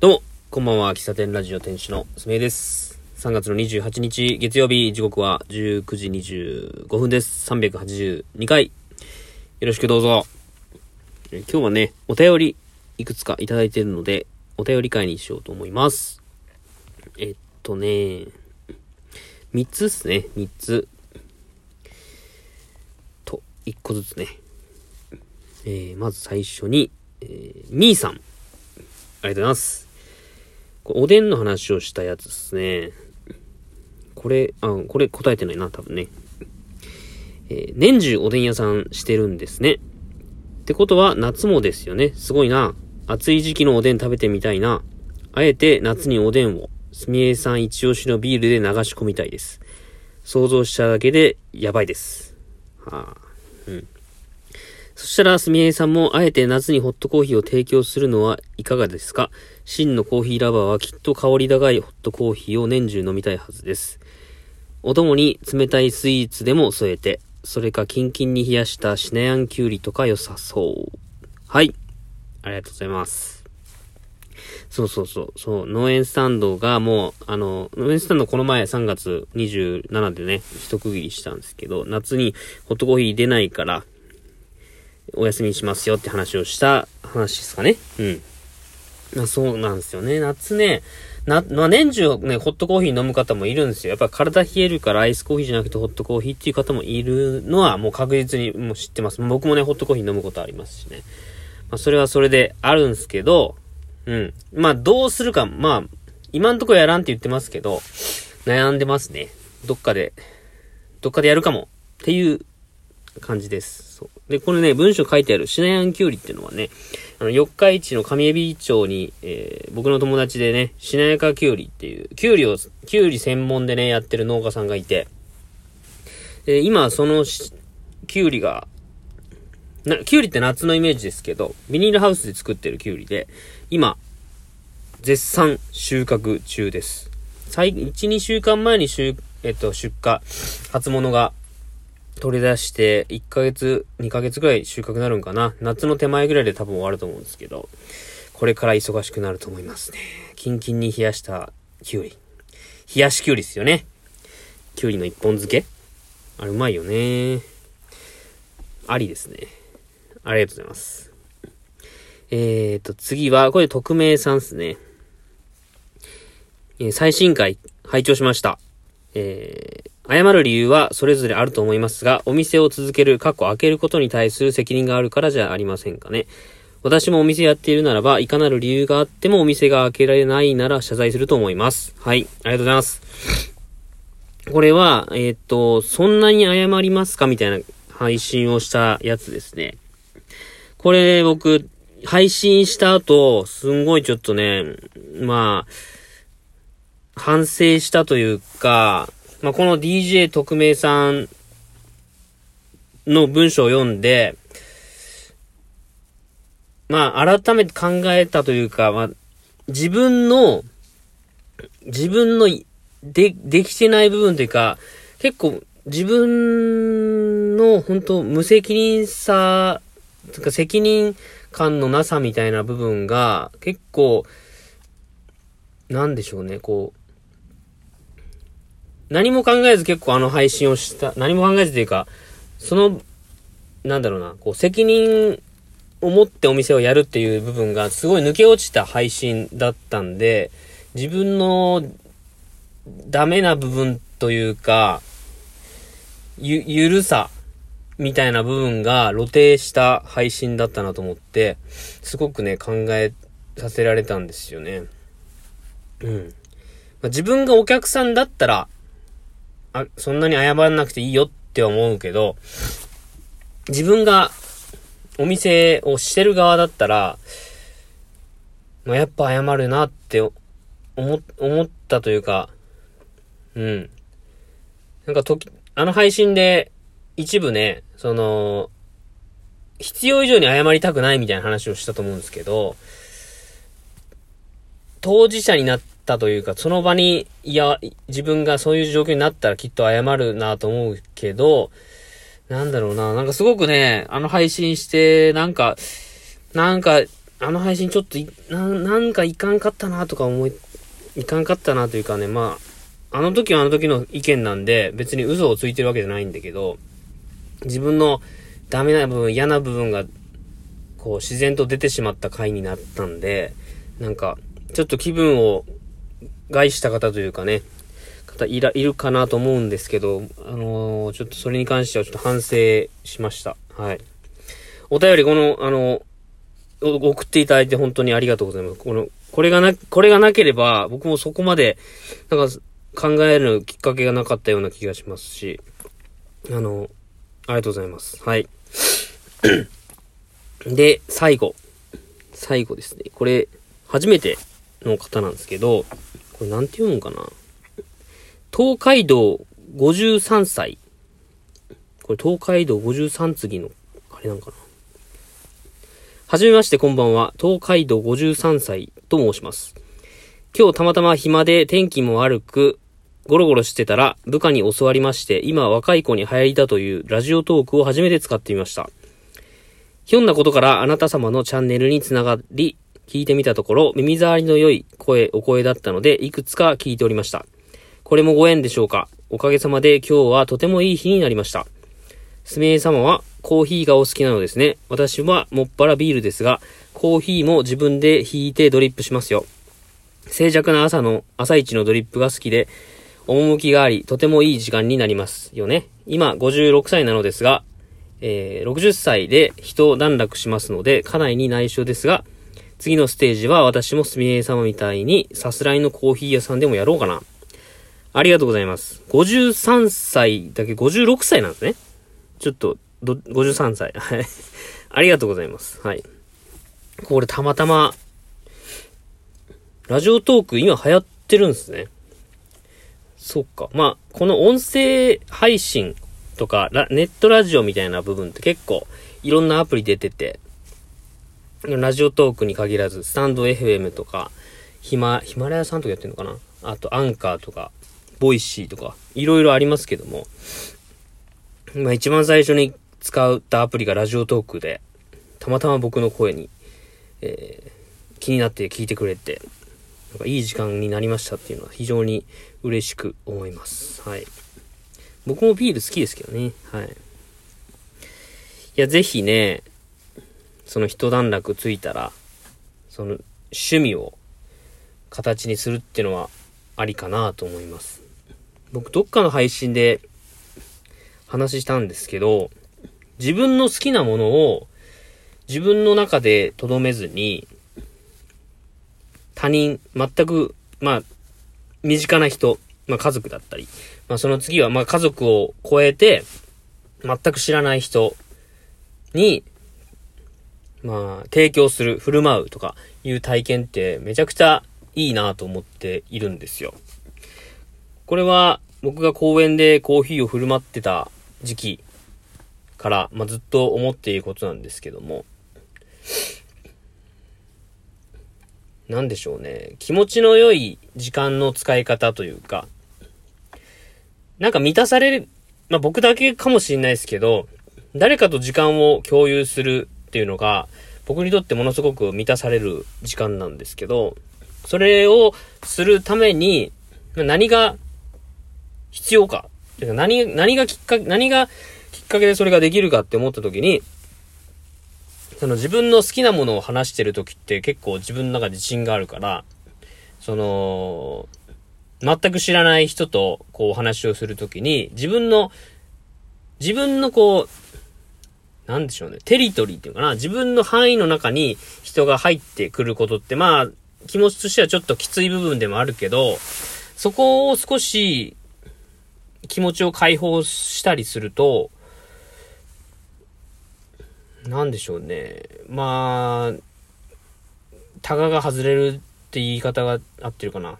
どうも、こんばんは、喫茶店ラジオ店主のすめいです。3月の28日月曜日、時刻は19時25分です。382回。よろしくどうぞ。今日はね、お便りいくつかいただいているので、お便り会にしようと思います。えっとね、3つっすね、3つ。と、1個ずつね。えー、まず最初に、えー、みーさん。ありがとうございます。おでんの話をしたやつですね。これ、あ、これ答えてないな、多分ね。えー年中おでん屋さんしてるんですね。ってことは夏もですよね。すごいな。暑い時期のおでん食べてみたいな。あえて夏におでんを、すみえさん一押しのビールで流し込みたいです。想像しただけでやばいです。はあ、うん。そしたら、すみえさんも、あえて夏にホットコーヒーを提供するのはいかがですか？真のコーヒーラバーはきっと香り高いホットコーヒーを年中飲みたいはずです。お供に冷たいスイーツでも添えて、それかキンキンに冷やしたシナヤンキュウリとか良さそう。はい。ありがとうございます。そうそうそう。そう、農園スタンドがもう、あの、農園スタンドこの前3月27でね、一区切りしたんですけど、夏にホットコーヒー出ないから、お休みしますよって話をした話ですかね。うん。まあそうなんですよね。夏ね、な、まあ年中ね、ホットコーヒー飲む方もいるんですよ。やっぱ体冷えるからアイスコーヒーじゃなくてホットコーヒーっていう方もいるのはもう確実にもう知ってます。僕もね、ホットコーヒー飲むことありますしね。まあそれはそれであるんですけど、うん。まあどうするか、まあ、今んとこやらんって言ってますけど、悩んでますね。どっかで、どっかでやるかもっていう感じです。そう。で、これね、文章書いてあるシナヤンキュウリっていうのはね、あの、四日市の上海老町に、えー僕の友達でね、しなやかきゅうりっていう、きゅうりを、きゅうり専門でね、やってる農家さんがいて、で今、そのし、きゅうりが、な、きゅうりって夏のイメージですけど、ビニールハウスで作ってるきゅうりで、今、絶賛収穫中です。最、1、2週間前に収、えっと、出荷、初物が取り出して、1ヶ月、2ヶ月ぐらい収穫になるんかな。夏の手前ぐらいで多分終わると思うんですけど、これから忙しくなると思いますね。キンキンに冷やしたきゅうり。冷やしきゅうりですよね。きゅうりの一本漬けあれうまいよね。ありですね。ありがとうございます。えーと、次は、これ匿名さんですね。えー最新回、拝聴しました。えー謝る理由はそれぞれあると思いますが、お店を続ける、過去開けることに対する責任があるからじゃありませんかね。私もお店やっているならば、いかなる理由があってもお店が開けられないなら謝罪すると思います。はい、ありがとうございます。これは、えーっと、そんなに謝りますかみたいな配信をしたやつですね。これ僕、配信した後、すんごいちょっとね、まあ、反省したというか、まあ、この DJ 特命さんの文章を読んで、まあ、改めて考えたというか、まあ、自分の、自分ので、できてない部分というか、結構自分の本当無責任さ、とか責任感のなさみたいな部分が結構、なんでしょうね、こう、何も考えず結構あの配信をした、何も考えずというか、その、なんだろうな、こう責任を持ってお店をやるっていう部分がすごい抜け落ちた配信だったんで、自分のダメな部分というか、ゆ、ゆるさみたいな部分が露呈した配信だったなと思って、すごくね、考えさせられたんですよね。うん。まあ自分がお客さんだったら、あ、そんなに謝らなくていいよって思うけど、自分がお店をしてる側だったら、まあ、やっぱ謝るなって思、思ったというか、うん。なんか時、あの配信で一部ね、その、必要以上に謝りたくないみたいな話をしたと思うんですけど、当事者になってったというか、その場に、いや、自分がそういう状況になったらきっと謝るなと思うけど、なんだろうな、なんかすごくね、あの配信して、なんか、なんか、あの配信ちょっとな、なんかいかんかったなとか思い、いかんかったなというかね、まあ、あの時はあの時の意見なんで、別に嘘をついてるわけじゃないんだけど、自分のダメな部分、嫌な部分が、こう、自然と出てしまった回になったんで、なんか、ちょっと気分を害した方というかね、方いら、いるかなと思うんですけど、あのー、ちょっとそれに関してはちょっと反省しました。はい。お便りこの、あの、送っていただいて本当にありがとうございます。この、これがな、これがなければ、僕もそこまで、なんか、考えるきっかけがなかったような気がしますし、あの、ありがとうございます。はい。で、最後。最後ですね。これ、初めての方なんですけど、これなんて読むんかな東海道53歳。これ東海道53次の、あれなんかなはじめましてこんばんは。東海道53歳と申します。今日たまたま暇で天気も悪く、ゴロゴロしてたら部下に教わりまして、今若い子に流行りだというラジオトークを初めて使ってみました。ひょんなことからあなた様のチャンネルにつながり、聞いてみたところ、耳障りの良い声、お声だったので、いくつか聞いておりました。これもご縁でしょうかおかげさまで今日はとてもいい日になりました。すみれ様はコーヒーがお好きなのですね。私はもっぱらビールですが、コーヒーも自分で引いてドリップしますよ。静寂な朝の、朝一のドリップが好きで、趣があり、とてもいい時間になりますよね。今、56歳なのですが、えー、60歳で人を段落しますので、家内に内緒ですが、次のステージは私もすみれ様みたいに、さすらいのコーヒー屋さんでもやろうかな。ありがとうございます。53歳だけ56歳なんですね。ちょっと、ど、53歳。はい。ありがとうございます。はい。これたまたま、ラジオトーク今流行ってるんですね。そっか。まあ、この音声配信とか、ネットラジオみたいな部分って結構いろんなアプリ出てて、ラジオトークに限らず、スタンド FM とか、ヒマ、ヒマラヤさんとかやってんのかな？あと、アンカーとか、 Voicy とか、いろいろありますけども、まあ一番最初に使ったアプリがラジオトークで、たまたま僕の声に、えー、気になって聞いてくれて、なんかいい時間になりましたっていうのは非常に嬉しく思います。はい。僕もビール好きですけどね。はい。いや、ぜひね、その一段落ついたら、その趣味を形にするっていうのはありかなと思います。僕どっかの配信で話したんですけど、自分の好きなものを自分の中で留めずに、他人、全く、まあ、身近な人、まあ家族だったり、まあその次は、まあ家族を超えて、全く知らない人に、まあ、提供する、振る舞うとかいう体験ってめちゃくちゃいいなと思っているんですよ。これは僕が公園でコーヒーを振る舞ってた時期から、まあ、ずっと思っていることなんですけども、なんでしょうね。気持ちの良い時間の使い方というか、なんか満たされる、まあ、僕だけかもしれないですけど、誰かと時間を共有するっていうのが、僕にとってものすごく満たされる時間なんですけど、それをするために、何が必要か。何、何がきっかけ、何がきっかけでそれができるかって思った時に、その自分の好きなものを話してる時って結構自分の中で自信があるから、その、全く知らない人とこうお話をするときに、自分の、自分のこう、なんでしょうね、テリトリーっていうかな、自分の範囲の中に人が入ってくることって、まあ、気持ちとしてはちょっときつい部分でもあるけど、そこを少し気持ちを解放したりすると、なんでしょうね。まあ、タガが外れるって言い方が合ってるかな。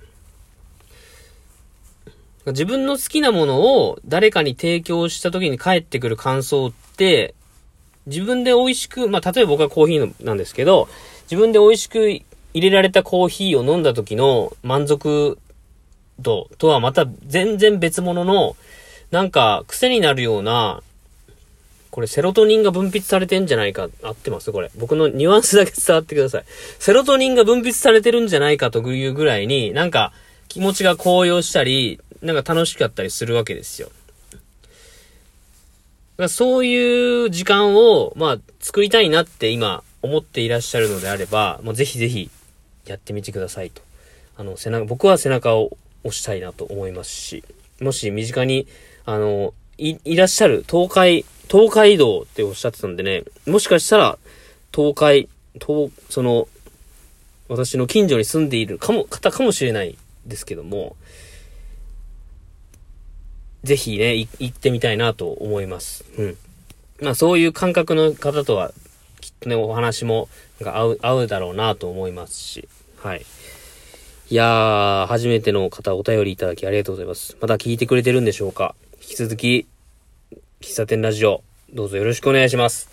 自分の好きなものを誰かに提供した時に返ってくる感想って、自分で美味しく、まあ、例えば僕はコーヒーなんですけど、自分で美味しく入れられたコーヒーを飲んだ時の満足度とはまた全然別物の、なんか癖になるような、これセロトニンが分泌されてんじゃないか、合ってます？これ。僕のニュアンスだけ伝わってください。セロトニンが分泌されてるんじゃないかというぐらいに、なんか気持ちが高揚したり、なんか楽しかったりするわけですよ。そういう時間を、まあ、作りたいなって今思っていらっしゃるのであれば、もうぜひぜひやってみてくださいと。あの、背中、僕は背中を押したいなと思いますし、もし身近に、あの、い、いらっしゃる東海、東海道っておっしゃってたんでね、もしかしたら、東海、東、その、私の近所に住んでいるかも、方かもしれないですけども、ぜひね、行ってみたいなと思います。うん。まあそういう感覚の方とは、きっとね、お話も、合う、合うだろうなと思いますし、はい。いやー、初めての方お便りいただきありがとうございます。また聞いてくれてるんでしょうか引き続き、喫茶店ラジオ、どうぞよろしくお願いします。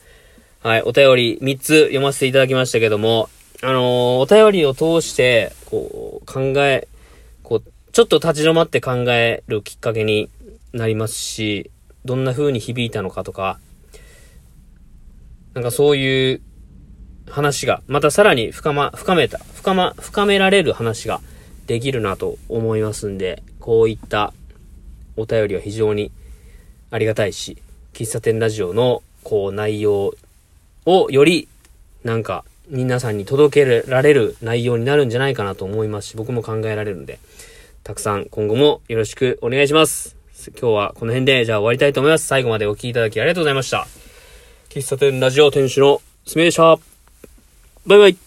はい、お便り3つ読ませていただきましたけども、あのー、お便りを通して、こう、考え、こう、ちょっと立ち止まって考えるきっかけになりますし、どんな風に響いたのかとか、なんかそういう話が、またさらに深ま、深めた、深ま、深められる話ができるなと思いますんで、こういったお便りは非常にありがたいし、喫茶店ラジオのこう内容をよりなんか皆さんに届けられる内容になるんじゃないかなと思いますし、僕も考えられるんで、たくさん今後もよろしくお願いします。今日はこの辺で、じゃあ終わりたいと思います。最後までお聴きいただきありがとうございました。喫茶店ラジオ店主のすみでした。バイバイ。